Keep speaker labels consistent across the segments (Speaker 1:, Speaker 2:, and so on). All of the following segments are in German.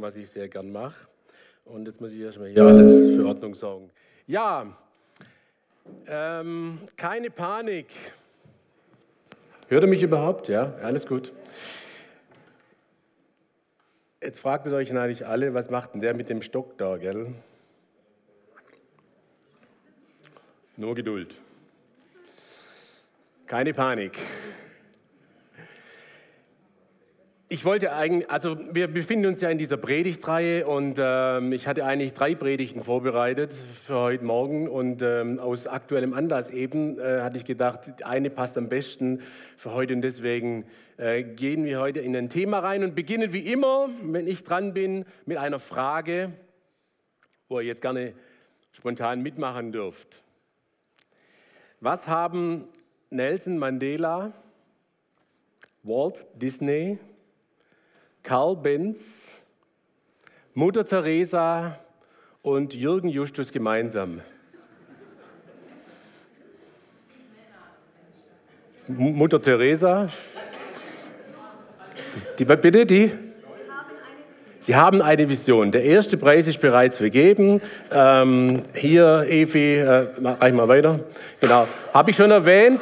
Speaker 1: was ich sehr gern mache. Und jetzt muss ich erstmal hier alles für Ordnung sorgen. Ja, ähm, keine Panik. Hört ihr mich überhaupt? Ja, alles gut. Jetzt fragt ihr euch natürlich alle, was macht denn der mit dem Stock da, gell? Nur Geduld. Keine Panik. Ich wollte eigentlich, also wir befinden uns ja in dieser Predigtreihe und ähm, ich hatte eigentlich drei Predigten vorbereitet für heute Morgen und ähm, aus aktuellem Anlass eben äh, hatte ich gedacht, eine passt am besten für heute und deswegen äh, gehen wir heute in ein Thema rein und beginnen wie immer, wenn ich dran bin, mit einer Frage, wo ihr jetzt gerne spontan mitmachen dürft. Was haben Nelson Mandela, Walt Disney, Karl Benz, Mutter Teresa und Jürgen Justus gemeinsam? Mutter Teresa? Die, bitte, die? Sie haben eine Vision. Der erste Preis ist bereits vergeben. Ähm, hier, Evi, äh, reich mal weiter. Genau. Habe ich schon erwähnt.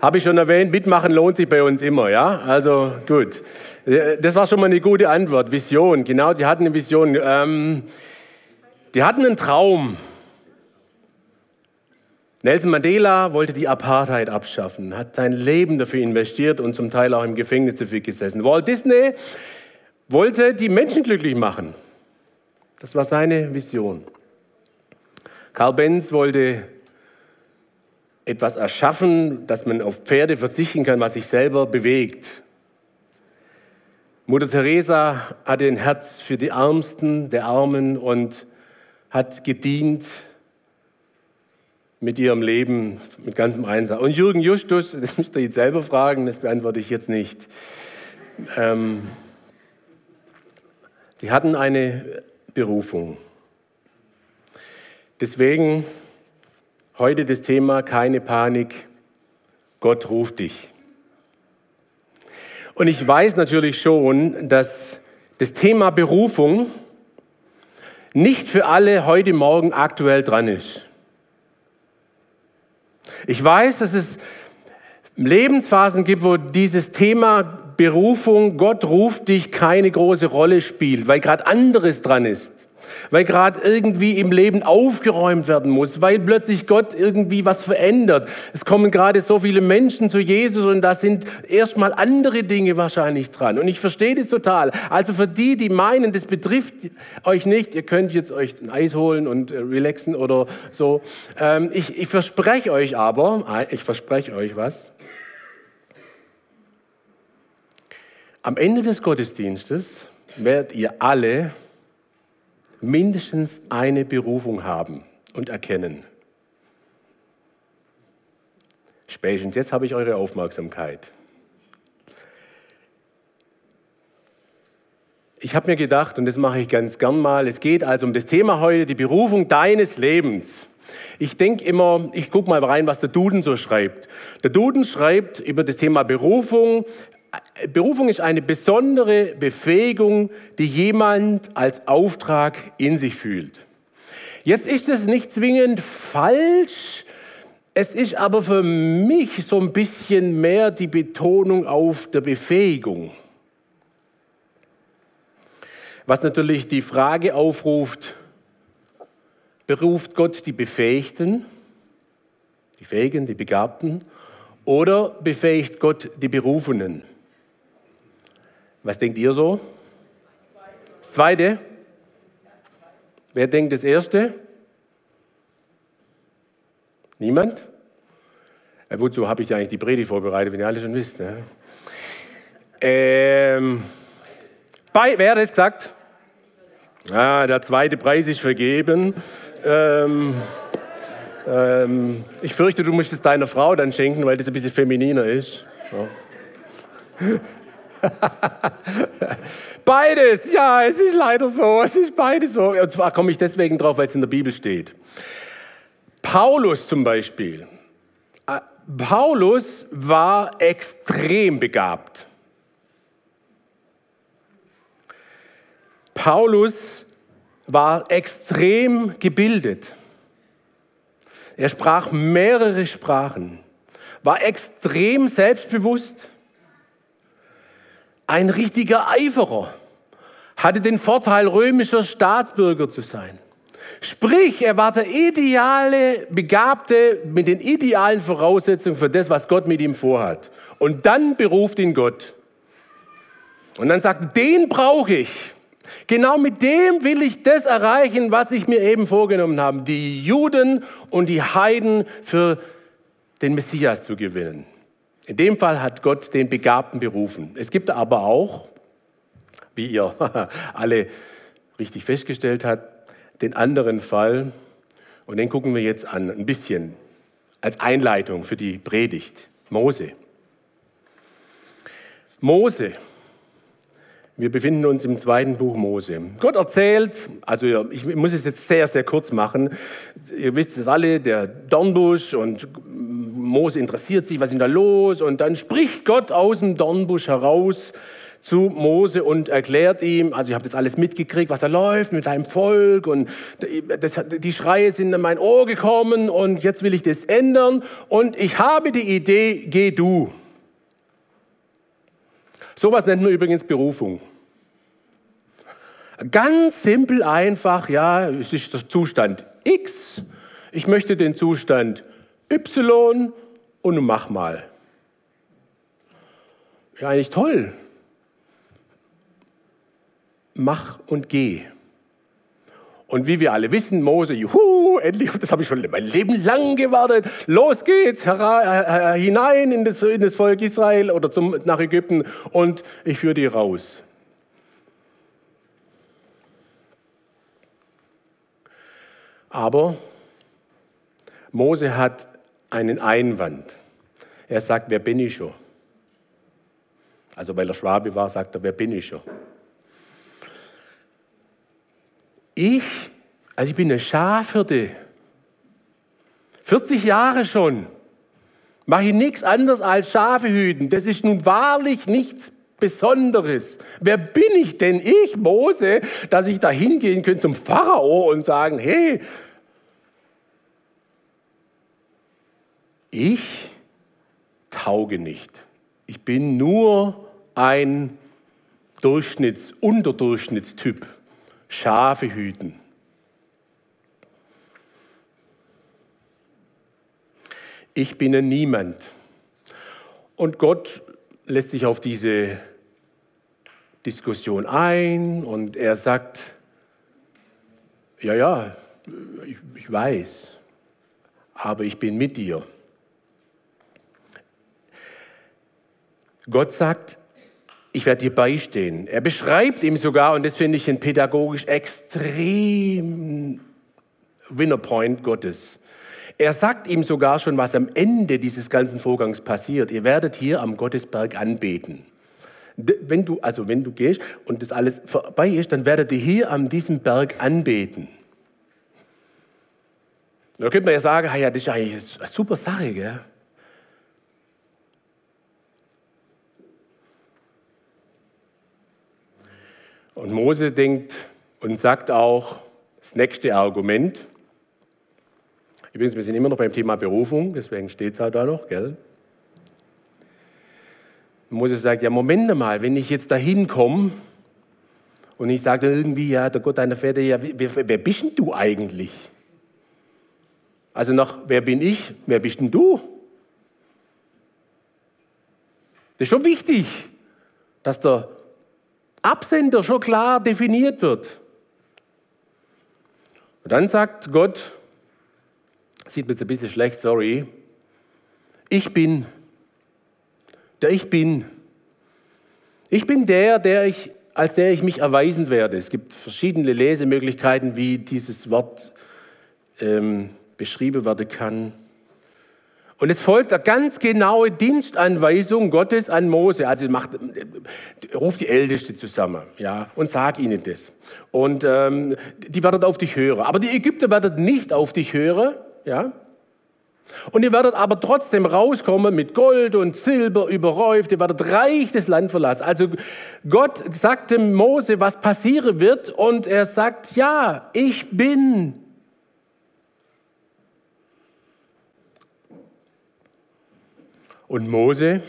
Speaker 1: Habe ich schon erwähnt, mitmachen lohnt sich bei uns immer, ja? Also gut. Das war schon mal eine gute Antwort. Vision, genau, die hatten eine Vision. Ähm, die hatten einen Traum. Nelson Mandela wollte die Apartheid abschaffen, hat sein Leben dafür investiert und zum Teil auch im Gefängnis dafür gesessen. Walt Disney wollte die Menschen glücklich machen. Das war seine Vision. Karl Benz wollte etwas erschaffen, dass man auf Pferde verzichten kann, was sich selber bewegt. Mutter Teresa hatte ein Herz für die Ärmsten der Armen und hat gedient mit ihrem Leben, mit ganzem Einsatz. Und Jürgen Justus, das müsst ihr jetzt selber fragen, das beantworte ich jetzt nicht. Ähm, die hatten eine Berufung. Deswegen Heute das Thema keine Panik, Gott ruft dich. Und ich weiß natürlich schon, dass das Thema Berufung nicht für alle heute Morgen aktuell dran ist. Ich weiß, dass es Lebensphasen gibt, wo dieses Thema Berufung, Gott ruft dich, keine große Rolle spielt, weil gerade anderes dran ist weil gerade irgendwie im Leben aufgeräumt werden muss, weil plötzlich Gott irgendwie was verändert. Es kommen gerade so viele Menschen zu Jesus und da sind erstmal andere Dinge wahrscheinlich dran. Und ich verstehe das total. Also für die, die meinen, das betrifft euch nicht, ihr könnt jetzt euch ein Eis holen und äh, relaxen oder so. Ähm, ich, ich verspreche euch aber, ich verspreche euch was. Am Ende des Gottesdienstes werdet ihr alle mindestens eine Berufung haben und erkennen. Spätestens jetzt habe ich eure Aufmerksamkeit. Ich habe mir gedacht, und das mache ich ganz gern mal, es geht also um das Thema heute, die Berufung deines Lebens. Ich denke immer, ich gucke mal rein, was der Duden so schreibt. Der Duden schreibt über das Thema Berufung, Berufung ist eine besondere Befähigung, die jemand als Auftrag in sich fühlt. Jetzt ist es nicht zwingend falsch, es ist aber für mich so ein bisschen mehr die Betonung auf der Befähigung. Was natürlich die Frage aufruft, beruft Gott die Befähigten, die Fähigen, die Begabten, oder befähigt Gott die Berufenen? Was denkt ihr so? Das zweite? Wer denkt das erste? Niemand? Ja, wozu habe ich eigentlich die Predigt vorbereitet, wenn ihr alle schon wisst? Ne? Ähm, bei, wer hat das gesagt? Ah, der zweite Preis ist vergeben. Ähm, ähm, ich fürchte, du musst es deiner Frau dann schenken, weil das ein bisschen femininer ist. Ja. beides, ja, es ist leider so, es ist beides so. Und zwar komme ich deswegen drauf, weil es in der Bibel steht. Paulus zum Beispiel, äh, Paulus war extrem begabt. Paulus war extrem gebildet. Er sprach mehrere Sprachen, war extrem selbstbewusst, ein richtiger Eiferer, hatte den Vorteil, römischer Staatsbürger zu sein. Sprich, er war der ideale Begabte mit den idealen Voraussetzungen für das, was Gott mit ihm vorhat. Und dann beruft ihn Gott. Und dann sagt, den brauche ich. Genau mit dem will ich das erreichen, was ich mir eben vorgenommen habe, die Juden und die Heiden für den Messias zu gewinnen. In dem Fall hat Gott den Begabten berufen. Es gibt aber auch, wie ihr alle richtig festgestellt habt, den anderen Fall, und den gucken wir jetzt an, ein bisschen als Einleitung für die Predigt. Mose. Mose. Wir befinden uns im zweiten Buch Mose. Gott erzählt, also ich muss es jetzt sehr, sehr kurz machen. Ihr wisst es alle, der Dornbusch und Mose interessiert sich, was ist da los? Und dann spricht Gott aus dem Dornbusch heraus zu Mose und erklärt ihm, also ich habe das alles mitgekriegt, was da läuft mit deinem Volk und das, die Schreie sind in mein Ohr gekommen und jetzt will ich das ändern und ich habe die Idee, geh du. Sowas nennt man übrigens Berufung. Ganz simpel einfach, ja, es ist der Zustand X, ich möchte den Zustand Y und mach mal. Ja, eigentlich toll mach und geh. Und wie wir alle wissen, Mose, juhu, endlich, das habe ich schon mein Leben lang gewartet. Los geht's hera, äh, hinein in das, in das, Volk Israel oder zum, nach Ägypten und ich führe die raus. Aber Mose hat einen Einwand. Er sagt, wer bin ich schon? Also weil er Schwabe war, sagt er, wer bin ich schon? Ich, also ich bin eine Schafhirte, 40 Jahre schon, mache ich nichts anderes als Schafe hüten. Das ist nun wahrlich nichts Besonderes. Wer bin ich denn, ich, Mose, dass ich da hingehen könnte zum Pharao und sagen, hey, ich tauge nicht. Ich bin nur ein Durchschnitts-, Unterdurchschnittstyp. Schafe hüten. Ich bin ein Niemand. Und Gott lässt sich auf diese Diskussion ein und er sagt, ja, ja, ich, ich weiß, aber ich bin mit dir. Gott sagt, ich werde dir beistehen. Er beschreibt ihm sogar, und das finde ich ein pädagogisch extrem Winnerpoint Gottes. Er sagt ihm sogar schon, was am Ende dieses ganzen Vorgangs passiert. Ihr werdet hier am Gottesberg anbeten. Wenn du, also wenn du gehst und das alles vorbei ist, dann werdet ihr hier an diesem Berg anbeten. Da könnte man ja sagen, ja, das ist eigentlich eine super Sache, gell? Und Mose denkt und sagt auch das nächste Argument. Übrigens, wir sind immer noch beim Thema Berufung, deswegen steht es auch da noch, gell? Mose sagt, ja, Moment mal, wenn ich jetzt da hinkomme und ich sage irgendwie, ja, der Gott deiner Väter, ja, wer, wer bist denn du eigentlich? Also nach, wer bin ich, wer bist denn du? Das ist schon wichtig, dass der Absender schon klar definiert wird. Und dann sagt Gott, sieht mir jetzt ein bisschen schlecht, sorry, ich bin, der ich bin. Ich bin der, der ich, als der ich mich erweisen werde. Es gibt verschiedene Lesemöglichkeiten, wie dieses Wort ähm, beschrieben werden kann. Und es folgt eine ganz genaue Dienstanweisung Gottes an Mose. Also macht, ruft die Älteste zusammen ja, und sag ihnen das. Und ähm, die werden auf dich hören. Aber die Ägypter werden nicht auf dich hören. Ja. Und ihr werdet aber trotzdem rauskommen mit Gold und Silber überhäuft. Ihr werdet reich das Land verlassen. Also Gott sagte Mose, was passieren wird. Und er sagt, ja, ich bin. Und Mose,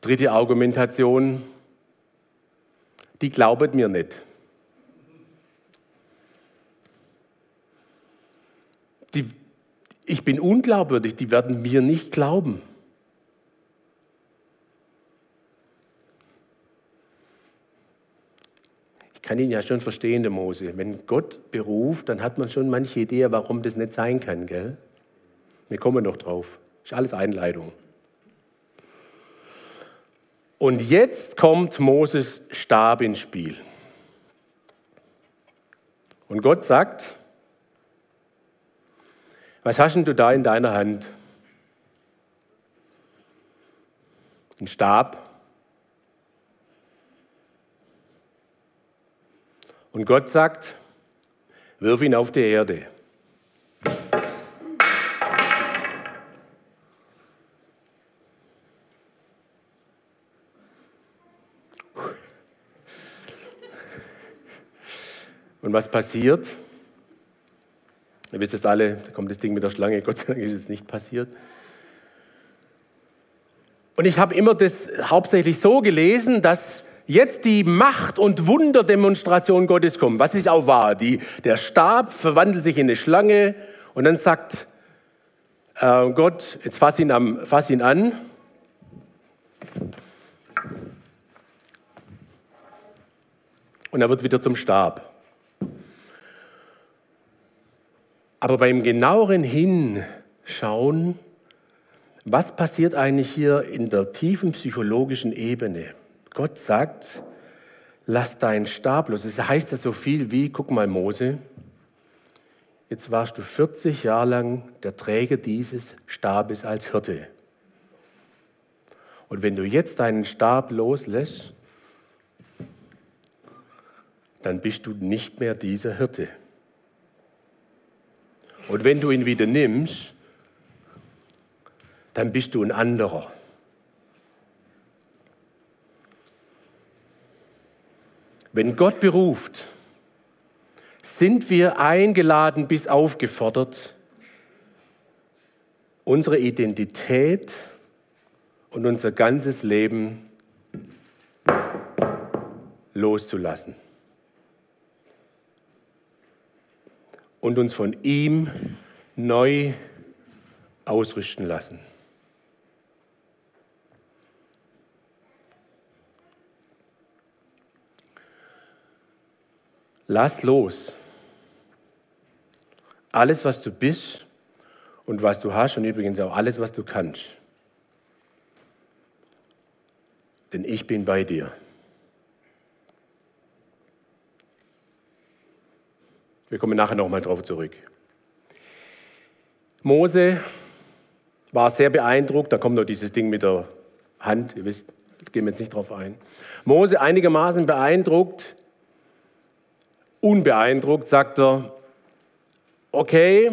Speaker 1: dritte Argumentation, die glaubet mir nicht. Die, ich bin unglaubwürdig, die werden mir nicht glauben. Ich kann ihn ja schon verstehen, der Mose. Wenn Gott beruft, dann hat man schon manche Idee, warum das nicht sein kann, gell? Wir kommen noch drauf. Ist alles Einleitung. Und jetzt kommt Moses Stab ins Spiel. Und Gott sagt, was hast denn du da in deiner Hand? Ein Stab. Und Gott sagt, wirf ihn auf die Erde. Und was passiert? Ihr wisst es alle, da kommt das Ding mit der Schlange, Gott sei Dank ist es nicht passiert. Und ich habe immer das hauptsächlich so gelesen, dass jetzt die Macht- und Wunderdemonstration Gottes kommt, was ist auch wahr. Die, der Stab verwandelt sich in eine Schlange und dann sagt äh, Gott, jetzt fass ihn, am, fass ihn an. Und er wird wieder zum Stab. Aber beim genaueren Hinschauen, was passiert eigentlich hier in der tiefen psychologischen Ebene? Gott sagt, lass deinen Stab los. Das heißt ja so viel wie, guck mal Mose, jetzt warst du 40 Jahre lang der Träger dieses Stabes als Hirte. Und wenn du jetzt deinen Stab loslässt, dann bist du nicht mehr dieser Hirte. Und wenn du ihn wieder nimmst, dann bist du ein anderer. Wenn Gott beruft, sind wir eingeladen bis aufgefordert, unsere Identität und unser ganzes Leben loszulassen. Und uns von ihm neu ausrüsten lassen. Lass los. Alles, was du bist und was du hast und übrigens auch alles, was du kannst. Denn ich bin bei dir. Wir kommen nachher nochmal drauf zurück. Mose war sehr beeindruckt, da kommt noch dieses Ding mit der Hand, ihr wisst, gehen wir jetzt nicht drauf ein. Mose einigermaßen beeindruckt, unbeeindruckt, sagt er, okay,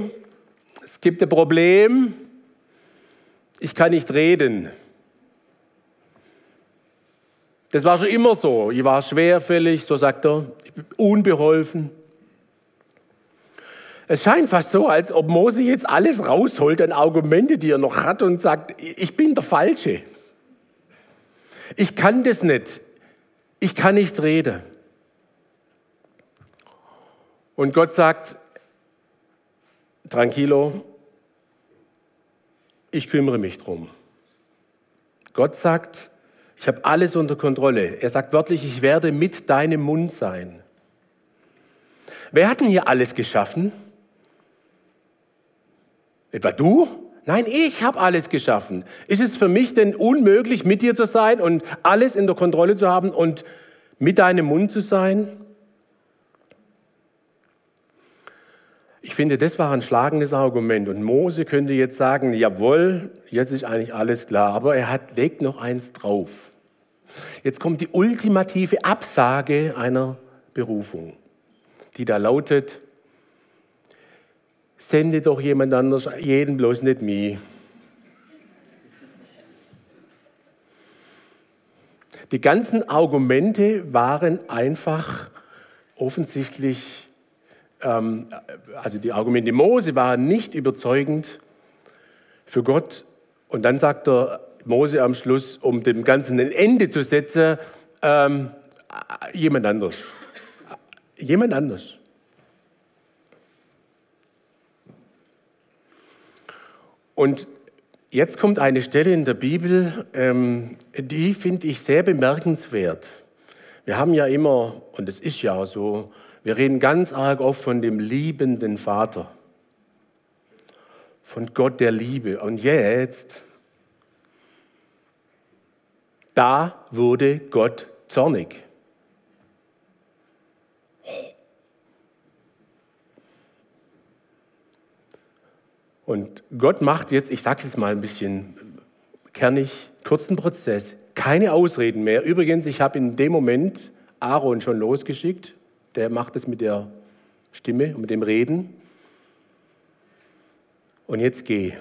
Speaker 1: es gibt ein Problem, ich kann nicht reden. Das war schon immer so. Ich war schwerfällig, so sagt er, ich bin unbeholfen. Es scheint fast so, als ob Mose jetzt alles rausholt an Argumente, die er noch hat und sagt, ich bin der Falsche. Ich kann das nicht. Ich kann nicht reden. Und Gott sagt, tranquilo, ich kümmere mich drum. Gott sagt, ich habe alles unter Kontrolle. Er sagt wörtlich, ich werde mit deinem Mund sein. Wer hat denn hier alles geschaffen? Etwa du? Nein, ich habe alles geschaffen. Ist es für mich denn unmöglich, mit dir zu sein und alles in der Kontrolle zu haben und mit deinem Mund zu sein? Ich finde, das war ein schlagendes Argument. Und Mose könnte jetzt sagen, jawohl, jetzt ist eigentlich alles klar. Aber er hat, legt noch eins drauf. Jetzt kommt die ultimative Absage einer Berufung, die da lautet, sende doch jemand anders, jeden bloß nicht mich. Die ganzen Argumente waren einfach offensichtlich, ähm, also die Argumente Mose waren nicht überzeugend für Gott. Und dann sagt der Mose am Schluss, um dem Ganzen ein Ende zu setzen, ähm, jemand anders. Jemand anders. Und jetzt kommt eine Stelle in der Bibel, ähm, die finde ich sehr bemerkenswert. Wir haben ja immer, und es ist ja so, wir reden ganz arg oft von dem liebenden Vater, von Gott der Liebe. Und jetzt, da wurde Gott zornig. Und Gott macht jetzt, ich sage es mal ein bisschen kernig, kurzen Prozess, keine Ausreden mehr. Übrigens, ich habe in dem Moment Aaron schon losgeschickt. Der macht es mit der Stimme mit dem Reden. Und jetzt geh.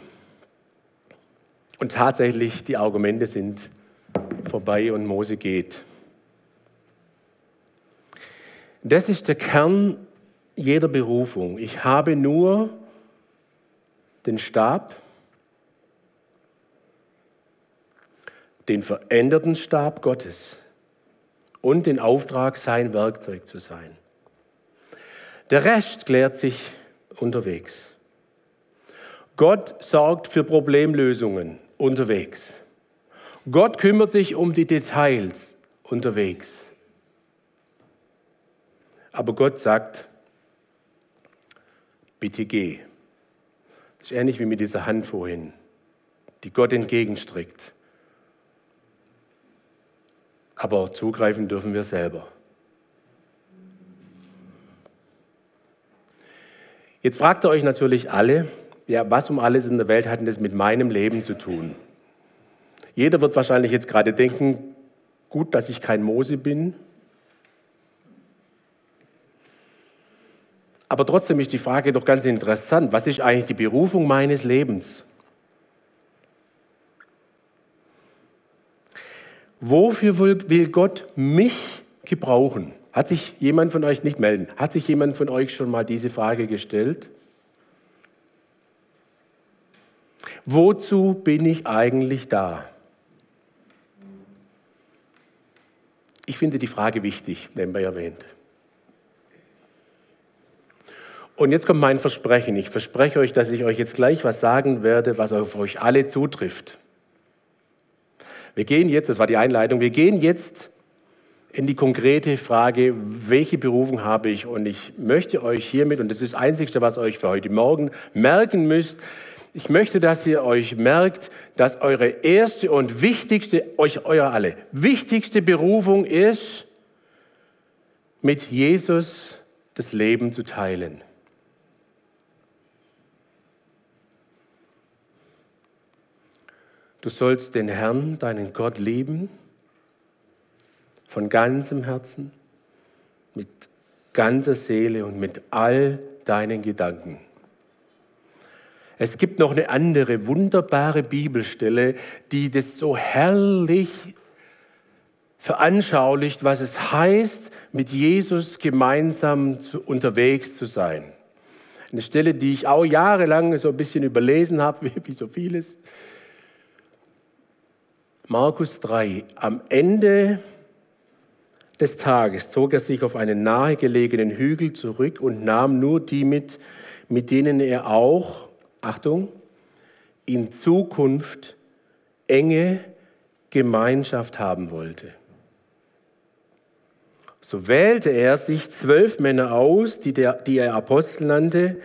Speaker 1: Und tatsächlich, die Argumente sind vorbei und Mose geht. Das ist der Kern jeder Berufung. Ich habe nur den Stab, den veränderten Stab Gottes und den Auftrag, sein Werkzeug zu sein. Der Rest klärt sich unterwegs. Gott sorgt für Problemlösungen unterwegs. Gott kümmert sich um die Details unterwegs. Aber Gott sagt, bitte geh. Das ist ähnlich wie mit dieser Hand vorhin, die Gott entgegenstreckt. Aber zugreifen dürfen wir selber. Jetzt fragt ihr euch natürlich alle, ja, was um alles in der Welt hat denn das mit meinem Leben zu tun? Jeder wird wahrscheinlich jetzt gerade denken, gut, dass ich kein Mose bin. Aber trotzdem ist die Frage doch ganz interessant, was ist eigentlich die Berufung meines Lebens? Wofür will Gott mich gebrauchen? Hat sich jemand von euch nicht melden? Hat sich jemand von euch schon mal diese Frage gestellt? Wozu bin ich eigentlich da? Ich finde die Frage wichtig, nebenbei erwähnt. Und jetzt kommt mein Versprechen. Ich verspreche euch, dass ich euch jetzt gleich was sagen werde, was auf euch alle zutrifft. Wir gehen jetzt, das war die Einleitung, wir gehen jetzt in die konkrete Frage, welche Berufung habe ich? Und ich möchte euch hiermit, und das ist das Einzige, was euch für heute Morgen merken müsst, ich möchte, dass ihr euch merkt, dass eure erste und wichtigste, euch euer alle, wichtigste Berufung ist, mit Jesus das Leben zu teilen. Du sollst den Herrn, deinen Gott lieben, von ganzem Herzen, mit ganzer Seele und mit all deinen Gedanken. Es gibt noch eine andere wunderbare Bibelstelle, die das so herrlich veranschaulicht, was es heißt, mit Jesus gemeinsam zu, unterwegs zu sein. Eine Stelle, die ich auch jahrelang so ein bisschen überlesen habe, wie, wie so vieles. Markus 3. Am Ende des Tages zog er sich auf einen nahegelegenen Hügel zurück und nahm nur die mit, mit denen er auch Achtung, in Zukunft enge Gemeinschaft haben wollte. So wählte er sich zwölf Männer aus, die, der, die er Apostel nannte.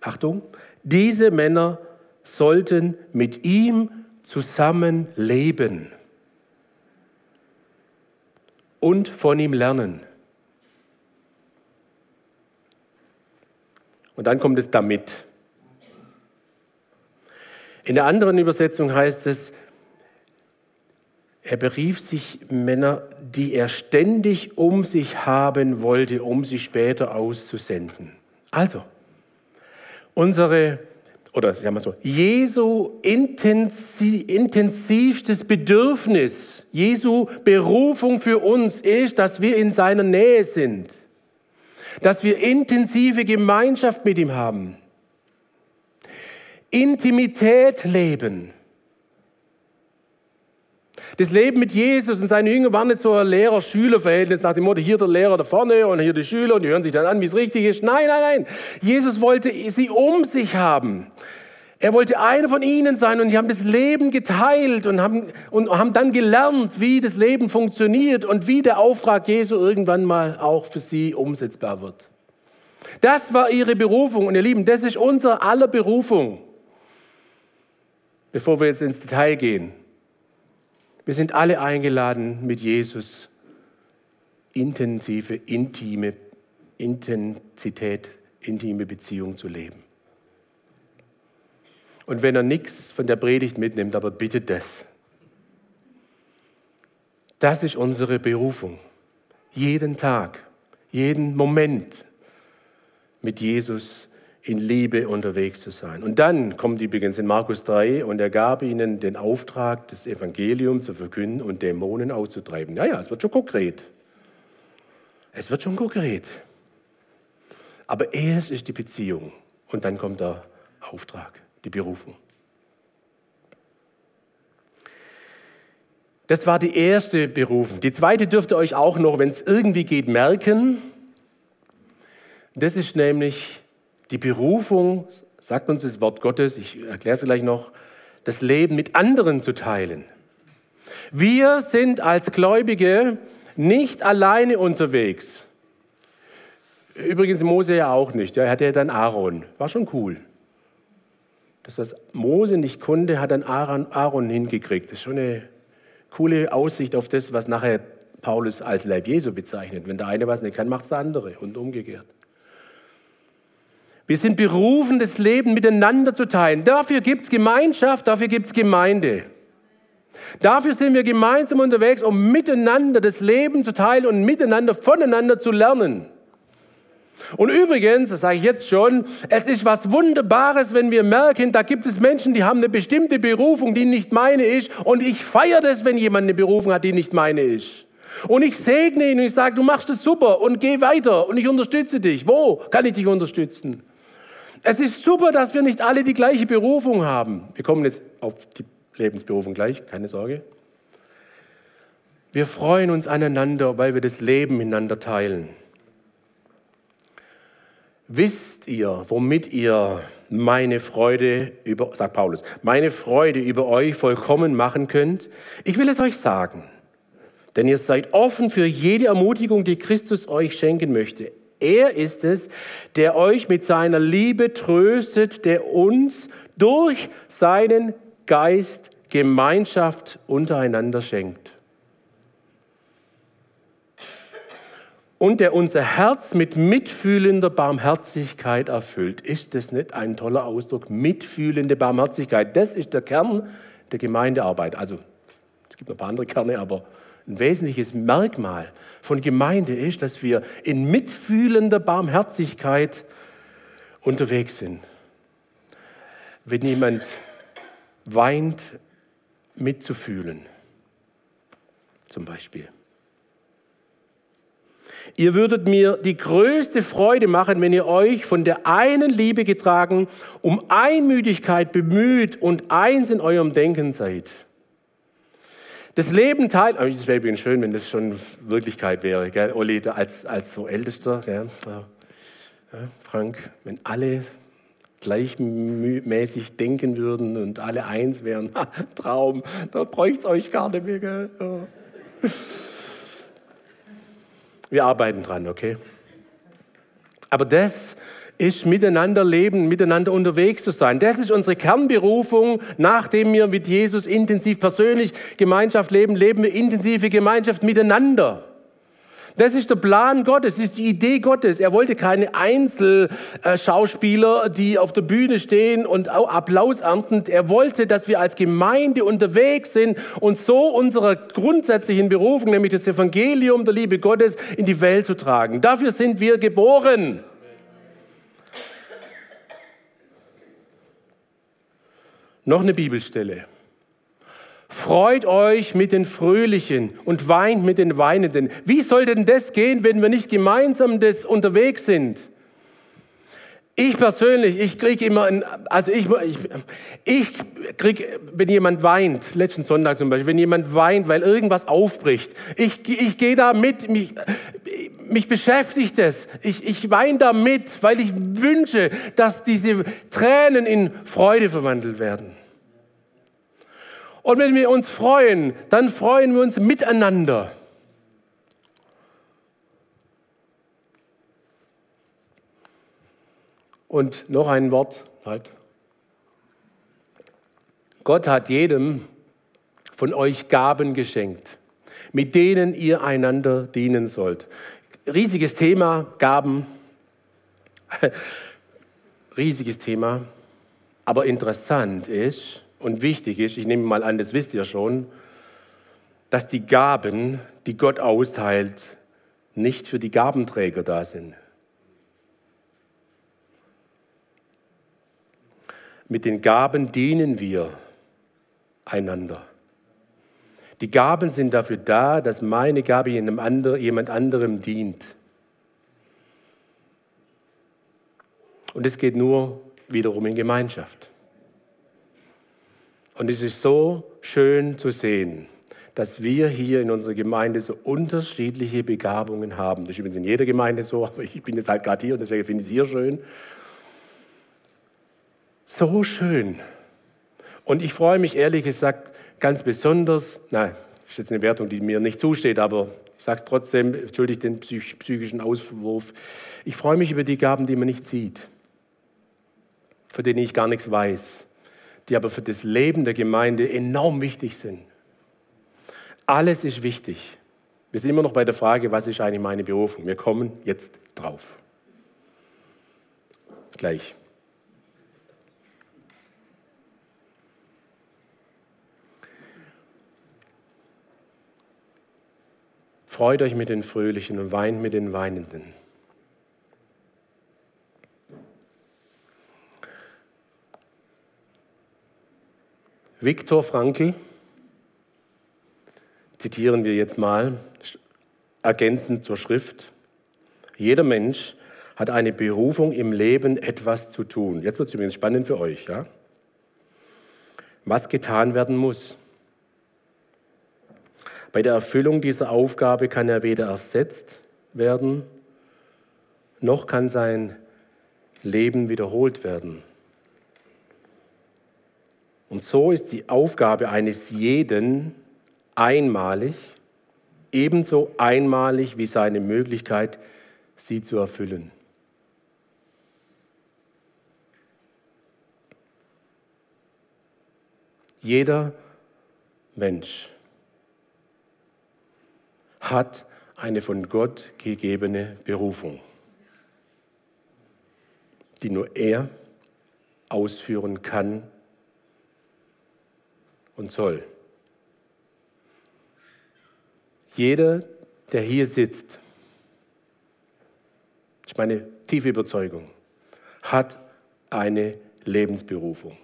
Speaker 1: Achtung, diese Männer sollten mit ihm zusammen leben und von ihm lernen. Und dann kommt es damit. In der anderen Übersetzung heißt es, er berief sich Männer, die er ständig um sich haben wollte, um sie später auszusenden. Also, unsere, oder sagen wir so, Jesu intensivstes Bedürfnis, Jesu Berufung für uns ist, dass wir in seiner Nähe sind, dass wir intensive Gemeinschaft mit ihm haben, Intimität leben. Das Leben mit Jesus und seinen Jüngern war nicht so ein Lehrer-Schüler-Verhältnis nach dem Motto, hier der Lehrer da vorne und hier die Schüler und die hören sich dann an, wie es richtig ist. Nein, nein, nein. Jesus wollte sie um sich haben. Er wollte einer von ihnen sein und die haben das Leben geteilt und haben, und haben dann gelernt, wie das Leben funktioniert und wie der Auftrag Jesu irgendwann mal auch für sie umsetzbar wird. Das war ihre Berufung und ihr Lieben, das ist unser aller Berufung. Bevor wir jetzt ins Detail gehen. Wir sind alle eingeladen, mit Jesus intensive, intime Intensität, intime Beziehung zu leben. Und wenn er nichts von der Predigt mitnimmt, aber bitte das. Das ist unsere Berufung. Jeden Tag, jeden Moment mit Jesus in Liebe unterwegs zu sein. Und dann kommt übrigens in Markus 3 und er gab ihnen den Auftrag, das Evangelium zu verkünden und Dämonen auszutreiben. Ja, ja, es wird schon konkret. Es wird schon konkret. Aber erst ist die Beziehung und dann kommt der Auftrag, die Berufung. Das war die erste Berufung. Die zweite dürft ihr euch auch noch, wenn es irgendwie geht, merken. Das ist nämlich die Berufung, sagt uns das Wort Gottes, ich erkläre es gleich noch, das Leben mit anderen zu teilen. Wir sind als Gläubige nicht alleine unterwegs. Übrigens Mose ja auch nicht. Er hatte ja dann Aaron. War schon cool. Das Mose nicht konnte, hat dann Aaron, Aaron hingekriegt. Das ist schon eine coole Aussicht auf das, was nachher Paulus als Leib Jesu bezeichnet. Wenn der eine was nicht kann, macht der andere und umgekehrt. Wir sind berufen, das Leben miteinander zu teilen. Dafür gibt es Gemeinschaft, dafür gibt es Gemeinde. Dafür sind wir gemeinsam unterwegs, um miteinander das Leben zu teilen und miteinander voneinander zu lernen. Und übrigens, das sage ich jetzt schon, es ist was Wunderbares, wenn wir merken, da gibt es Menschen, die haben eine bestimmte Berufung, die nicht meine ist. Und ich feiere das, wenn jemand eine Berufung hat, die nicht meine ist. Und ich segne ihn und ich sage, du machst es super und geh weiter und ich unterstütze dich. Wo kann ich dich unterstützen? Es ist super, dass wir nicht alle die gleiche Berufung haben. Wir kommen jetzt auf die Lebensberufung gleich, keine Sorge. Wir freuen uns aneinander, weil wir das Leben miteinander teilen. Wisst ihr, womit ihr meine Freude über, sagt Paulus, meine Freude über euch vollkommen machen könnt? Ich will es euch sagen, denn ihr seid offen für jede Ermutigung, die Christus euch schenken möchte. Er ist es, der euch mit seiner Liebe tröstet, der uns durch seinen Geist Gemeinschaft untereinander schenkt. Und der unser Herz mit mitfühlender Barmherzigkeit erfüllt. Ist das nicht ein toller Ausdruck? Mitfühlende Barmherzigkeit. Das ist der Kern der Gemeindearbeit. Also, es gibt noch ein paar andere Kerne, aber ein wesentliches Merkmal von Gemeinde ist, dass wir in mitfühlender Barmherzigkeit unterwegs sind. Wenn jemand weint, mitzufühlen, zum Beispiel. Ihr würdet mir die größte Freude machen, wenn ihr euch von der einen Liebe getragen, um Einmütigkeit bemüht und eins in eurem Denken seid. Das Leben teilt, oh, es wäre übrigens schön, wenn das schon Wirklichkeit wäre, gell? Olli, als, als so Ältester, gell? Ja, Frank, wenn alle gleichmäßig denken würden und alle eins wären, Traum, da bräuchte es euch gar nicht mehr. Gell? Ja. Wir arbeiten dran, okay? Aber das ist miteinander leben, miteinander unterwegs zu sein. Das ist unsere Kernberufung. Nachdem wir mit Jesus intensiv persönlich Gemeinschaft leben, leben wir intensive Gemeinschaft miteinander. Das ist der Plan Gottes, das ist die Idee Gottes. Er wollte keine Einzelschauspieler, die auf der Bühne stehen und Applaus ernten. Er wollte, dass wir als Gemeinde unterwegs sind und so unserer grundsätzlichen Berufung, nämlich das Evangelium der Liebe Gottes, in die Welt zu tragen. Dafür sind wir geboren. Noch eine Bibelstelle. Freut euch mit den Fröhlichen und weint mit den Weinenden. Wie soll denn das gehen, wenn wir nicht gemeinsam das unterwegs sind? Ich persönlich, ich kriege immer, ein, also ich, ich, ich kriege, wenn jemand weint, letzten Sonntag zum Beispiel, wenn jemand weint, weil irgendwas aufbricht, ich, ich gehe da mit, mich, mich beschäftigt es, ich, ich weine da mit, weil ich wünsche, dass diese Tränen in Freude verwandelt werden. Und wenn wir uns freuen, dann freuen wir uns miteinander. Und noch ein Wort, halt. Gott hat jedem von euch Gaben geschenkt, mit denen ihr einander dienen sollt. Riesiges Thema, Gaben. Riesiges Thema. Aber interessant ist und wichtig ist, ich nehme mal an, das wisst ihr schon, dass die Gaben, die Gott austeilt, nicht für die Gabenträger da sind. Mit den Gaben dienen wir einander. Die Gaben sind dafür da, dass meine Gabe jemand anderem dient. Und es geht nur wiederum in Gemeinschaft. Und es ist so schön zu sehen, dass wir hier in unserer Gemeinde so unterschiedliche Begabungen haben. Das ist übrigens in jeder Gemeinde so, aber ich bin jetzt halt gerade hier und deswegen finde ich es hier schön. So schön. Und ich freue mich ehrlich gesagt ganz besonders, nein, das ist jetzt eine Wertung, die mir nicht zusteht, aber ich sage es trotzdem, entschuldigt den psychischen Auswurf. Ich freue mich über die Gaben, die man nicht sieht, für denen ich gar nichts weiß, die aber für das Leben der Gemeinde enorm wichtig sind. Alles ist wichtig. Wir sind immer noch bei der Frage, was ist eigentlich meine Berufung? Wir kommen jetzt drauf. Gleich. Freut euch mit den Fröhlichen und weint mit den Weinenden. Viktor Frankl, zitieren wir jetzt mal, ergänzend zur Schrift, jeder Mensch hat eine Berufung im Leben, etwas zu tun. Jetzt wird es übrigens spannend für euch. Ja? Was getan werden muss. Bei der Erfüllung dieser Aufgabe kann er weder ersetzt werden, noch kann sein Leben wiederholt werden. Und so ist die Aufgabe eines jeden einmalig, ebenso einmalig wie seine Möglichkeit, sie zu erfüllen. Jeder Mensch hat eine von Gott gegebene Berufung, die nur er ausführen kann und soll. Jeder, der hier sitzt, ist meine tiefe Überzeugung, hat eine Lebensberufung.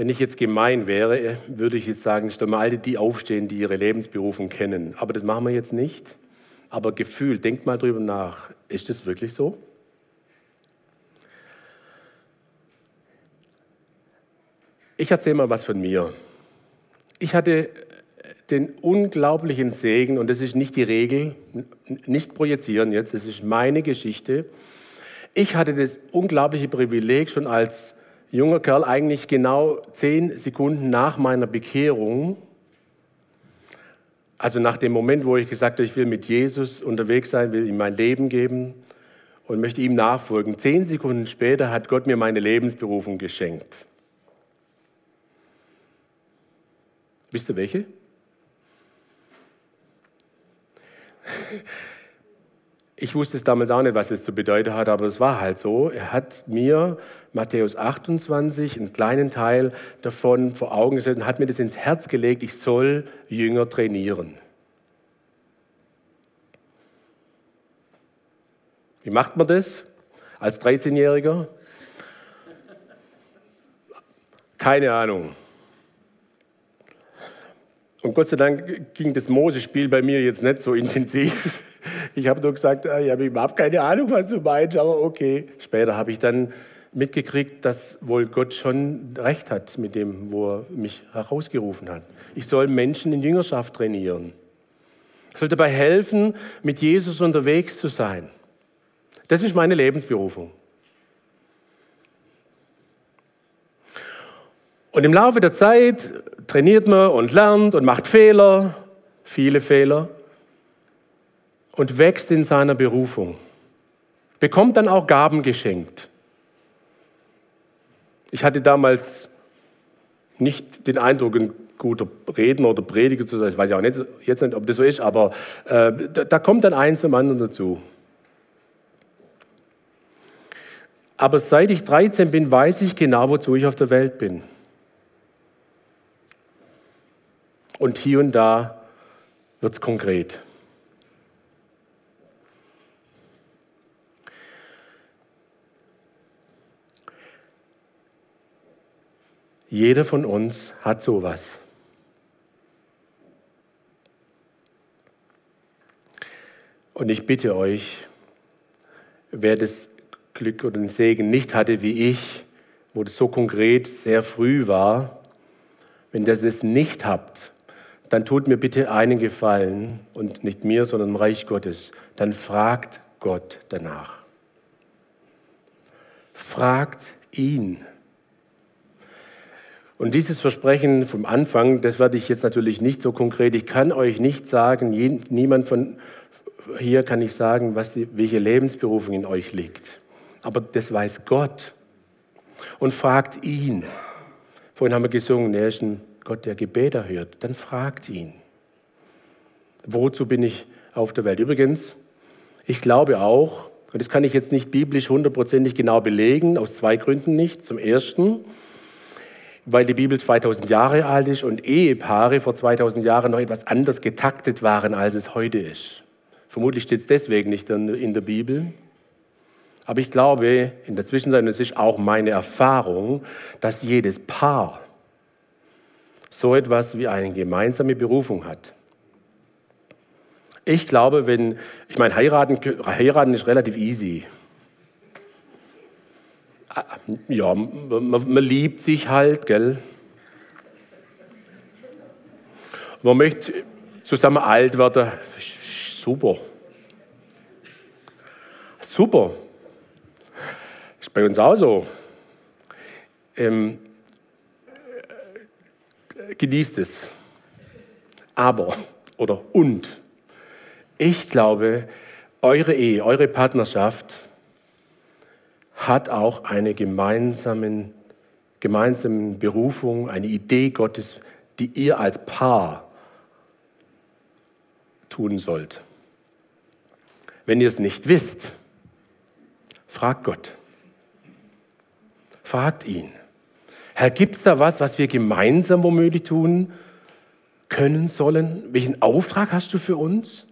Speaker 1: Wenn ich jetzt gemein wäre, würde ich jetzt sagen, stellen wir alle die aufstehen, die ihre Lebensberufung kennen. Aber das machen wir jetzt nicht. Aber Gefühl, denkt mal drüber nach. Ist das wirklich so? Ich erzähle mal was von mir. Ich hatte den unglaublichen Segen, und das ist nicht die Regel, nicht projizieren jetzt, das ist meine Geschichte. Ich hatte das unglaubliche Privileg, schon als junger Kerl, eigentlich genau zehn Sekunden nach meiner Bekehrung, also nach dem Moment, wo ich gesagt habe, ich will mit Jesus unterwegs sein, will ihm mein Leben geben und möchte ihm nachfolgen. Zehn Sekunden später hat Gott mir meine Lebensberufung geschenkt. Wisst ihr welche? Ich wusste es damals auch nicht, was es zu bedeuten hat, aber es war halt so. Er hat mir Matthäus 28, einen kleinen Teil davon vor Augen gestellt und hat mir das ins Herz gelegt, ich soll Jünger trainieren. Wie macht man das als 13-Jähriger? Keine Ahnung. Und Gott sei Dank ging das Mose-Spiel bei mir jetzt nicht so intensiv. Ich habe nur gesagt, ah, ich habe überhaupt keine Ahnung, was du meinst, aber okay. Später habe ich dann mitgekriegt, dass wohl Gott schon recht hat mit dem, wo er mich herausgerufen hat. Ich soll Menschen in Jüngerschaft trainieren. Ich soll dabei helfen, mit Jesus unterwegs zu sein. Das ist meine Lebensberufung. Und im Laufe der Zeit trainiert man und lernt und macht Fehler, viele Fehler, und wächst in seiner Berufung. Bekommt dann auch Gaben geschenkt. Ich hatte damals nicht den Eindruck, ein guter Redner oder Prediger zu sein. Ich weiß ja auch nicht, jetzt nicht, ob das so ist, aber äh, da, da kommt dann eins zum anderen dazu. Aber seit ich 13 bin, weiß ich genau, wozu ich auf der Welt bin. Und hier und da wird es konkret. Jeder von uns hat sowas. Und ich bitte euch, wer das Glück oder den Segen nicht hatte wie ich, wo das so konkret sehr früh war, wenn ihr das nicht habt, dann tut mir bitte einen Gefallen und nicht mir, sondern im Reich Gottes. Dann fragt Gott danach. Fragt ihn. Und dieses Versprechen vom Anfang, das werde ich jetzt natürlich nicht so konkret. Ich kann euch nicht sagen, niemand von hier kann ich sagen, was die, welche Lebensberufung in euch liegt. Aber das weiß Gott. Und fragt ihn. Vorhin haben wir gesungen, er ist ein Gott, der Gebete hört. Dann fragt ihn. Wozu bin ich auf der Welt? Übrigens, ich glaube auch, und das kann ich jetzt nicht biblisch hundertprozentig genau belegen, aus zwei Gründen nicht. Zum Ersten, weil die Bibel 2000 Jahre alt ist und Ehepaare vor 2000 Jahren noch etwas anders getaktet waren, als es heute ist. Vermutlich steht es deswegen nicht in der Bibel. Aber ich glaube, in der Zwischenzeit, und es ist auch meine Erfahrung, dass jedes Paar so etwas wie eine gemeinsame Berufung hat. Ich glaube, wenn, ich meine, heiraten, heiraten ist relativ easy. Ja, man, man liebt sich halt, gell? Man möchte zusammen alt werden. Super. Super. Ist bei uns auch so. Ähm, genießt es. Aber oder und. Ich glaube, eure Ehe, eure Partnerschaft hat auch eine gemeinsamen, gemeinsame Berufung, eine Idee Gottes, die ihr als Paar tun sollt. Wenn ihr es nicht wisst, fragt Gott. Fragt ihn. Herr, gibt es da was, was wir gemeinsam womöglich tun können sollen? Welchen Auftrag hast du für uns?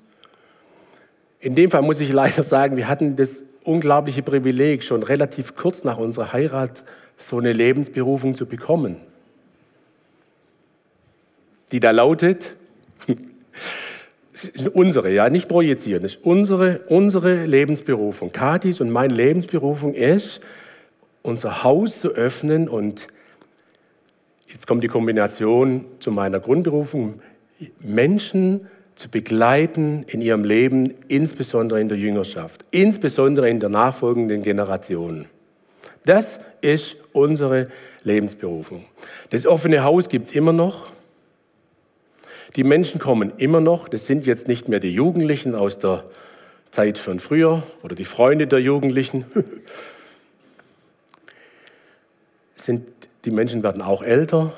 Speaker 1: In dem Fall muss ich leider sagen, wir hatten das unglaubliche Privileg, schon relativ kurz nach unserer Heirat so eine Lebensberufung zu bekommen, die da lautet, unsere, ja, nicht projizieren, ist unsere, unsere Lebensberufung. Katis und meine Lebensberufung ist, unser Haus zu öffnen und jetzt kommt die Kombination zu meiner Grundberufung, Menschen zu begleiten in ihrem Leben, insbesondere in der Jüngerschaft, insbesondere in der nachfolgenden Generation. Das ist unsere Lebensberufung. Das offene Haus gibt es immer noch. Die Menschen kommen immer noch. Das sind jetzt nicht mehr die Jugendlichen aus der Zeit von früher oder die Freunde der Jugendlichen. sind, die Menschen werden auch älter.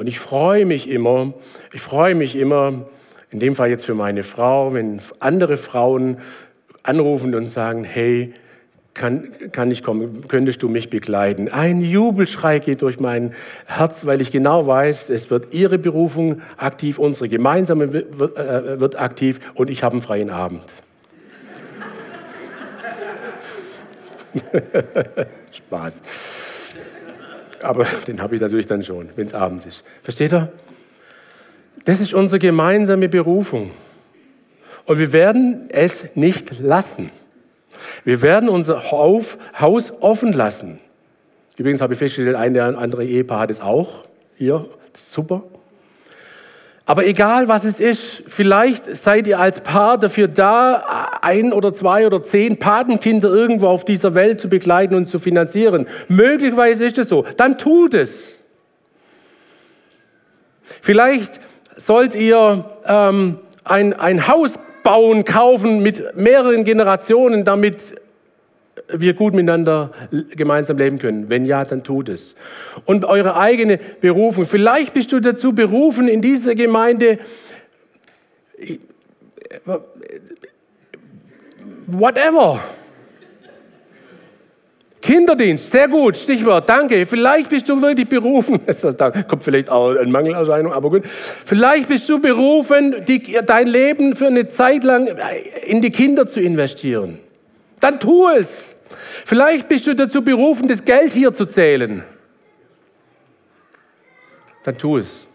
Speaker 1: Und ich freue mich immer, ich freue mich immer, in dem Fall jetzt für meine Frau, wenn andere Frauen anrufen und sagen, hey, kann, kann ich kommen, könntest du mich begleiten? Ein Jubelschrei geht durch mein Herz, weil ich genau weiß, es wird ihre Berufung aktiv, unsere gemeinsame wird, äh, wird aktiv und ich habe einen freien Abend. Spaß. Aber den habe ich natürlich dann schon, wenn es abends ist. Versteht ihr? Das ist unsere gemeinsame Berufung. Und wir werden es nicht lassen. Wir werden unser Haus offen lassen. Übrigens habe ich festgestellt, ein der andere Ehepaar hat es auch. Hier, das ist super. Aber egal was es ist, vielleicht seid ihr als Paar dafür da, ein oder zwei oder zehn Patenkinder irgendwo auf dieser Welt zu begleiten und zu finanzieren. Möglicherweise ist es so. Dann tut es. Vielleicht sollt ihr ähm, ein, ein Haus bauen, kaufen mit mehreren Generationen, damit wir gut miteinander gemeinsam leben können? Wenn ja, dann tut es. Und eure eigene Berufung. Vielleicht bist du dazu berufen, in dieser Gemeinde whatever. Kinderdienst, sehr gut, Stichwort, danke. Vielleicht bist du wirklich berufen, da kommt vielleicht auch eine Mangelerscheinung, aber gut. Vielleicht bist du berufen, die, dein Leben für eine Zeit lang in die Kinder zu investieren. Dann tu es. Vielleicht bist du dazu berufen, das Geld hier zu zählen. Dann tu es.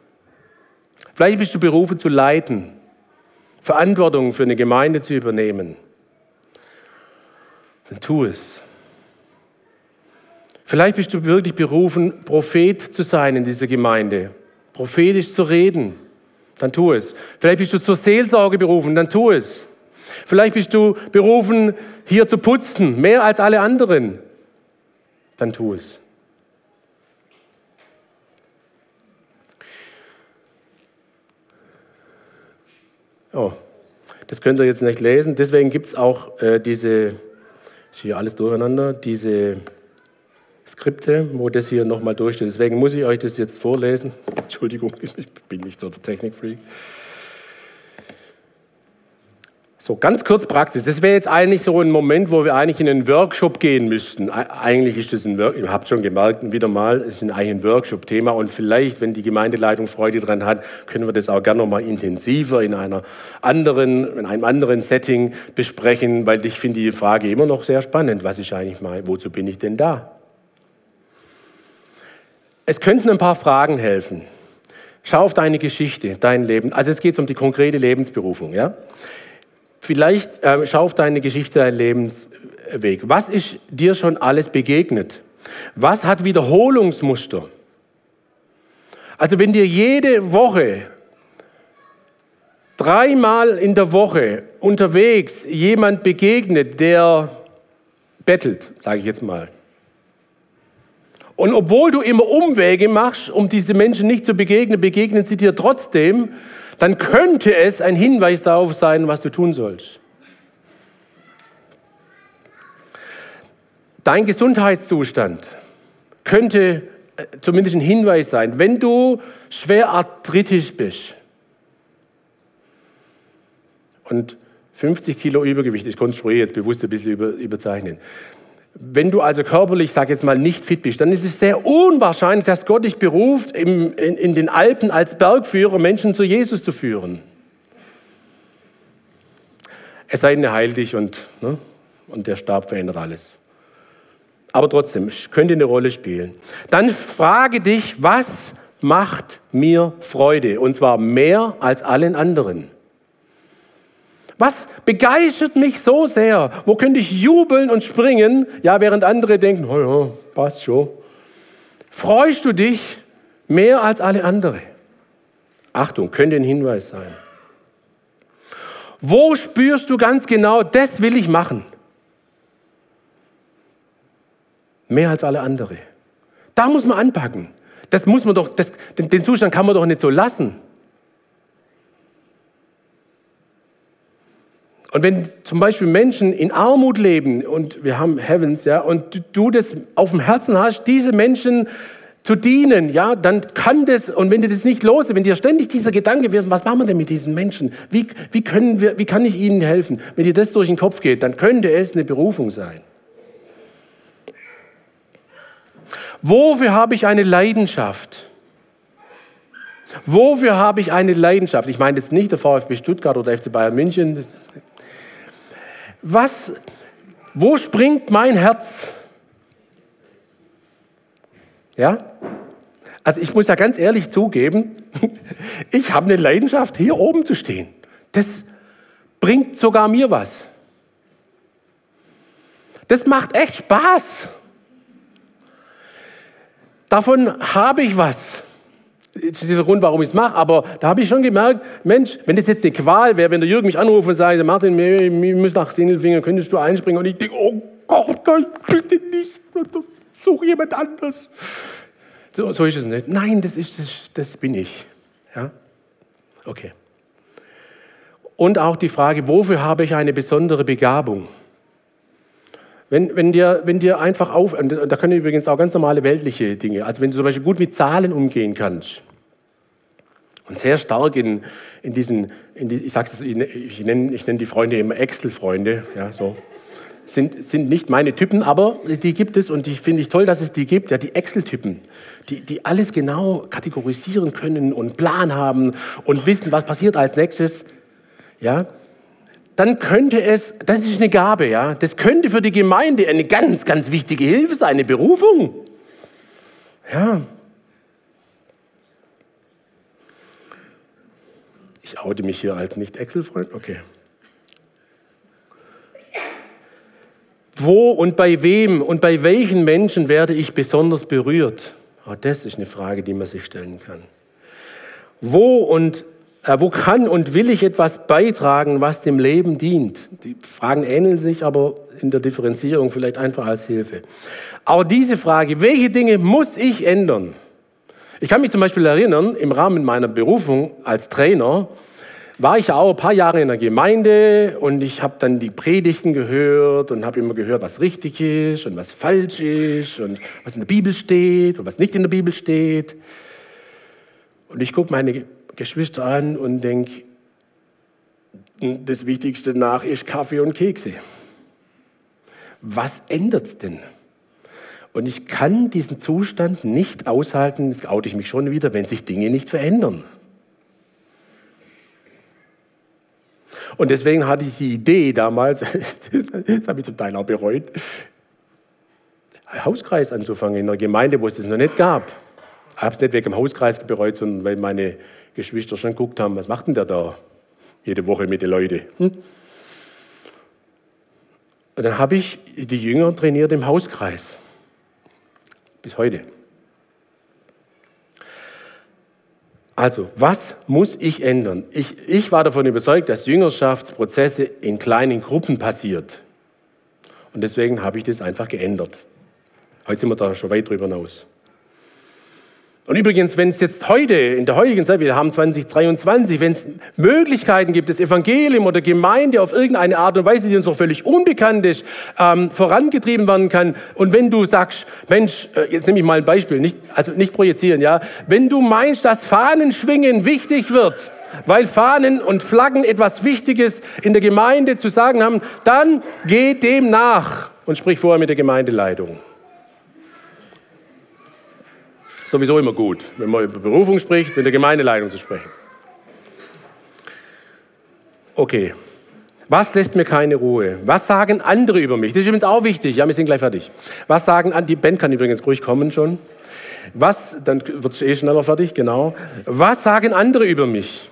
Speaker 1: Vielleicht bist du berufen zu leiten, Verantwortung für eine Gemeinde zu übernehmen. Dann tu es. Vielleicht bist du wirklich berufen, Prophet zu sein in dieser Gemeinde, prophetisch zu reden. Dann tu es. Vielleicht bist du zur Seelsorge berufen, dann tu es. Vielleicht bist du berufen, hier zu putzen, mehr als alle anderen. Dann tu es. Oh, das könnt ihr jetzt nicht lesen. Deswegen gibt es auch äh, diese, ist hier alles durcheinander, diese Skripte, wo das hier nochmal durchsteht. Deswegen muss ich euch das jetzt vorlesen. Entschuldigung, ich bin nicht so der Technikfreak. So, ganz kurz Praxis. Das wäre jetzt eigentlich so ein Moment, wo wir eigentlich in einen Workshop gehen müssten. Eigentlich ist das ein Workshop, ihr habt schon gemerkt, wieder mal, es ist eigentlich ein Workshop-Thema und vielleicht, wenn die Gemeindeleitung Freude daran hat, können wir das auch gerne noch mal intensiver in, einer anderen, in einem anderen Setting besprechen, weil ich finde die Frage immer noch sehr spannend. Was ist eigentlich mal, wozu bin ich denn da? Es könnten ein paar Fragen helfen. Schau auf deine Geschichte, dein Leben. Also es geht um die konkrete Lebensberufung, ja? Vielleicht äh, schau auf deine Geschichte, deinen Lebensweg. Was ist dir schon alles begegnet? Was hat Wiederholungsmuster? Also wenn dir jede Woche, dreimal in der Woche unterwegs jemand begegnet, der bettelt, sage ich jetzt mal. Und obwohl du immer Umwege machst, um diese Menschen nicht zu begegnen, begegnen sie dir trotzdem dann könnte es ein Hinweis darauf sein, was du tun sollst. Dein Gesundheitszustand könnte äh, zumindest ein Hinweis sein, wenn du schwer arthritisch bist und 50 Kilo Übergewicht, ich konstruiere jetzt bewusst ein bisschen über, überzeichnen, wenn du also körperlich, sag jetzt mal, nicht fit bist, dann ist es sehr unwahrscheinlich, dass Gott dich beruft, im, in, in den Alpen als Bergführer Menschen zu Jesus zu führen. Es sei denn, er heilt dich und, ne, und der Stab verändert alles. Aber trotzdem, könnte eine Rolle spielen. Dann frage dich, was macht mir Freude? Und zwar mehr als allen anderen. Was begeistert mich so sehr? Wo könnte ich jubeln und springen? Ja, während andere denken, oh ja, passt schon. Freust du dich mehr als alle anderen? Achtung, könnte ein Hinweis sein. Wo spürst du ganz genau, das will ich machen? Mehr als alle anderen. Da muss man anpacken. Das muss man doch, das, den, den Zustand kann man doch nicht so lassen. Und wenn zum Beispiel Menschen in Armut leben und wir haben Heavens, ja, und du das auf dem Herzen hast, diese Menschen zu dienen, ja, dann kann das, und wenn dir das nicht los ist, wenn dir ständig dieser Gedanke wird, was machen wir denn mit diesen Menschen? Wie, wie, können wir, wie kann ich ihnen helfen? Wenn dir das durch den Kopf geht, dann könnte es eine Berufung sein. Wofür habe ich eine Leidenschaft? Wofür habe ich eine Leidenschaft? Ich meine jetzt nicht der VfB Stuttgart oder FC Bayern München, was, Wo springt mein Herz? Ja? Also ich muss da ganz ehrlich zugeben, ich habe eine Leidenschaft, hier oben zu stehen. Das bringt sogar mir was. Das macht echt Spaß. Davon habe ich was. Dieser Grund, warum ich es mache. Aber da habe ich schon gemerkt, Mensch, wenn das jetzt eine Qual wäre, wenn der Jürgen mich anruft und sagt, Martin, wir müssen nach Sindelfingen, könntest du einspringen? Und ich denke, oh Gott, nein, bitte nicht. Such jemand anders. So, so ist es nicht. Nein, das, ist, das, das bin ich. Ja? Okay. Und auch die Frage, wofür habe ich eine besondere Begabung? Wenn, wenn, dir, wenn dir einfach auf, da können übrigens auch ganz normale weltliche Dinge, also wenn du zum Beispiel gut mit Zahlen umgehen kannst und sehr stark in, in diesen, in die, ich sage es, ich nenne, ich nenne die Freunde immer Excel-Freunde, ja, so, sind, sind nicht meine Typen, aber die gibt es und die finde ich toll, dass es die gibt, ja, die Excel-Typen, die, die alles genau kategorisieren können und Plan haben und wissen, was passiert als nächstes, ja, dann könnte es, das ist eine Gabe, ja, das könnte für die Gemeinde eine ganz, ganz wichtige Hilfe sein, eine Berufung. Ja. Ich oute mich hier als Nicht-Excel-Freund, okay. Wo und bei wem und bei welchen Menschen werde ich besonders berührt? Auch das ist eine Frage, die man sich stellen kann. Wo und äh, wo kann und will ich etwas beitragen, was dem Leben dient? Die Fragen ähneln sich, aber in der Differenzierung vielleicht einfach als Hilfe. Auch diese Frage, welche Dinge muss ich ändern? Ich kann mich zum Beispiel erinnern, im Rahmen meiner Berufung als Trainer war ich auch ein paar Jahre in der Gemeinde und ich habe dann die Predigten gehört und habe immer gehört, was richtig ist und was falsch ist und was in der Bibel steht und was nicht in der Bibel steht. Und ich gucke meine Geschwister an und denke, das Wichtigste nach ist Kaffee und Kekse. Was ändert es denn? Und ich kann diesen Zustand nicht aushalten, das oute ich mich schon wieder, wenn sich Dinge nicht verändern. Und deswegen hatte ich die Idee damals, das habe ich zum Teil auch bereut, Hauskreis anzufangen in einer Gemeinde, wo es das noch nicht gab. Ich habe es nicht wegen dem Hauskreis bereut, sondern weil meine Geschwister schon geguckt haben, was macht denn der da jede Woche mit den Leuten? Hm? Und dann habe ich die Jünger trainiert im Hauskreis. Bis heute. Also, was muss ich ändern? Ich, ich war davon überzeugt, dass Jüngerschaftsprozesse in kleinen Gruppen passiert. Und deswegen habe ich das einfach geändert. Heute sind wir da schon weit drüber hinaus. Und übrigens, wenn es jetzt heute, in der heutigen Zeit, wir haben 2023, wenn es Möglichkeiten gibt, das Evangelium oder Gemeinde auf irgendeine Art und Weise, die uns noch völlig unbekannt ist, ähm, vorangetrieben werden kann. Und wenn du sagst, Mensch, äh, jetzt nehme ich mal ein Beispiel, nicht, also nicht projizieren, ja. Wenn du meinst, dass Fahnenschwingen wichtig wird, weil Fahnen und Flaggen etwas Wichtiges in der Gemeinde zu sagen haben, dann geh dem nach und sprich vorher mit der Gemeindeleitung sowieso immer gut, wenn man über Berufung spricht, mit der Gemeindeleitung zu sprechen. Okay. Was lässt mir keine Ruhe? Was sagen andere über mich? Das ist übrigens auch wichtig. Ja, wir sind gleich fertig. Was sagen andere? Die Band kann übrigens ruhig kommen schon. Was, dann wird es eh schneller fertig, genau. Was sagen andere über mich?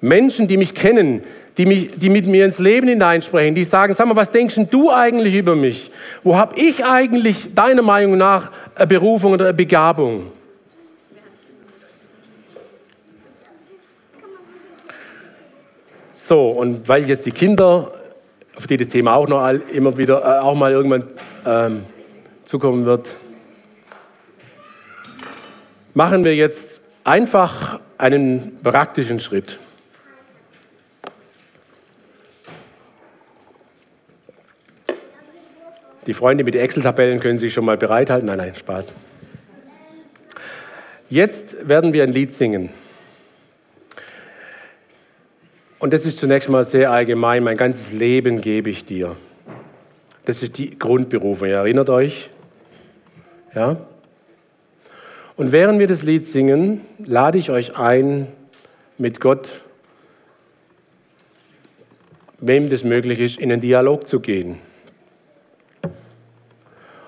Speaker 1: Menschen, die mich kennen, die, mich, die mit mir ins Leben hineinsprechen, die sagen, sag mal, was denkst du eigentlich über mich? Wo habe ich eigentlich deiner Meinung nach eine Berufung oder eine Begabung? So, und weil jetzt die Kinder, auf die das Thema auch noch immer wieder, äh, auch mal irgendwann ähm, zukommen wird, machen wir jetzt einfach einen praktischen Schritt. Die Freunde mit den Excel-Tabellen können sich schon mal bereithalten. Nein, nein, Spaß. Jetzt werden wir ein Lied singen. Und das ist zunächst mal sehr allgemein. Mein ganzes Leben gebe ich dir. Das ist die Grundberufung. Ihr erinnert euch? Ja? Und während wir das Lied singen, lade ich euch ein, mit Gott, wem das möglich ist, in einen Dialog zu gehen.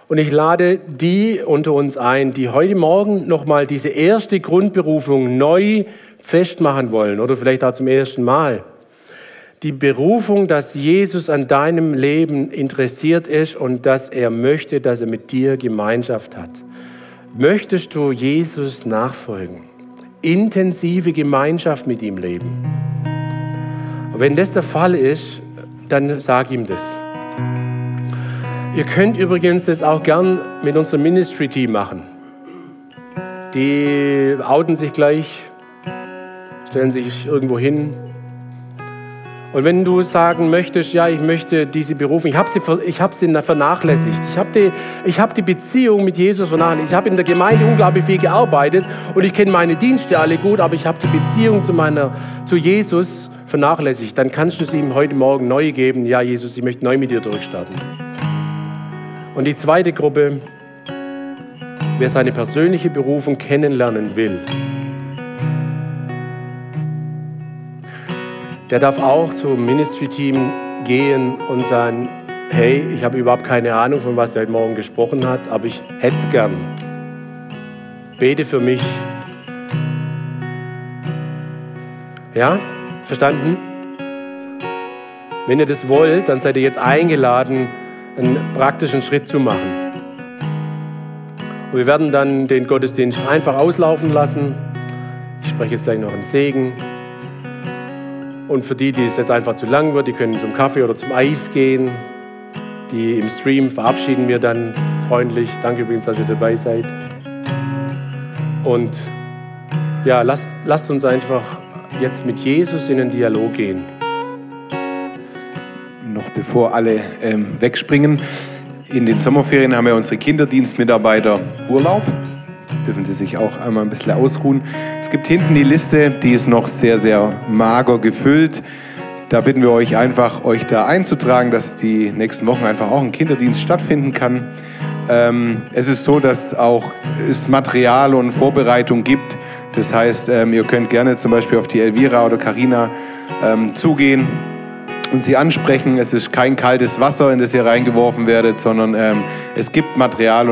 Speaker 1: Und ich lade die unter uns ein, die heute Morgen nochmal diese erste Grundberufung neu festmachen wollen oder vielleicht auch zum ersten Mal. Die Berufung, dass Jesus an deinem Leben interessiert ist und dass er möchte, dass er mit dir Gemeinschaft hat. Möchtest du Jesus nachfolgen? Intensive Gemeinschaft mit ihm leben? wenn das der Fall ist, dann sag ihm das. Ihr könnt übrigens das auch gern mit unserem Ministry-Team machen. Die outen sich gleich, stellen sich irgendwo hin. Und wenn du sagen möchtest, ja, ich möchte diese Berufung, ich habe sie, hab sie vernachlässigt, ich habe die, hab die Beziehung mit Jesus vernachlässigt, ich habe in der Gemeinde unglaublich viel gearbeitet und ich kenne meine Dienste alle gut, aber ich habe die Beziehung zu, meiner, zu Jesus vernachlässigt, dann kannst du es ihm heute Morgen neu geben. Ja, Jesus, ich möchte neu mit dir durchstarten. Und die zweite Gruppe, wer seine persönliche Berufung kennenlernen will, der darf auch zum Ministry-Team gehen und sagen, hey, ich habe überhaupt keine Ahnung, von was er heute Morgen gesprochen hat, aber ich hätte es gern. Bete für mich. Ja? Verstanden? Wenn ihr das wollt, dann seid ihr jetzt eingeladen, einen praktischen Schritt zu machen. Und wir werden dann den Gottesdienst einfach auslaufen lassen. Ich spreche jetzt gleich noch einen Segen. Und für die, die es jetzt einfach zu lang wird, die können zum Kaffee oder zum Eis gehen. Die im Stream verabschieden wir dann freundlich. Danke übrigens, dass ihr dabei seid. Und ja, lasst, lasst uns einfach jetzt mit Jesus in den Dialog gehen.
Speaker 2: Bevor alle ähm, wegspringen, in den Sommerferien haben ja unsere Kinderdienstmitarbeiter Urlaub. Dürfen sie sich auch einmal ein bisschen ausruhen. Es gibt hinten die Liste, die ist noch sehr, sehr mager gefüllt. Da bitten wir euch einfach, euch da einzutragen, dass die nächsten Wochen einfach auch ein Kinderdienst stattfinden kann. Ähm, es ist so, dass auch es Material und Vorbereitung gibt, das heißt, ähm, ihr könnt gerne zum Beispiel auf die Elvira oder Karina ähm, zugehen und sie ansprechen. Es ist kein kaltes Wasser, in das ihr reingeworfen werdet, sondern ähm, es gibt Material.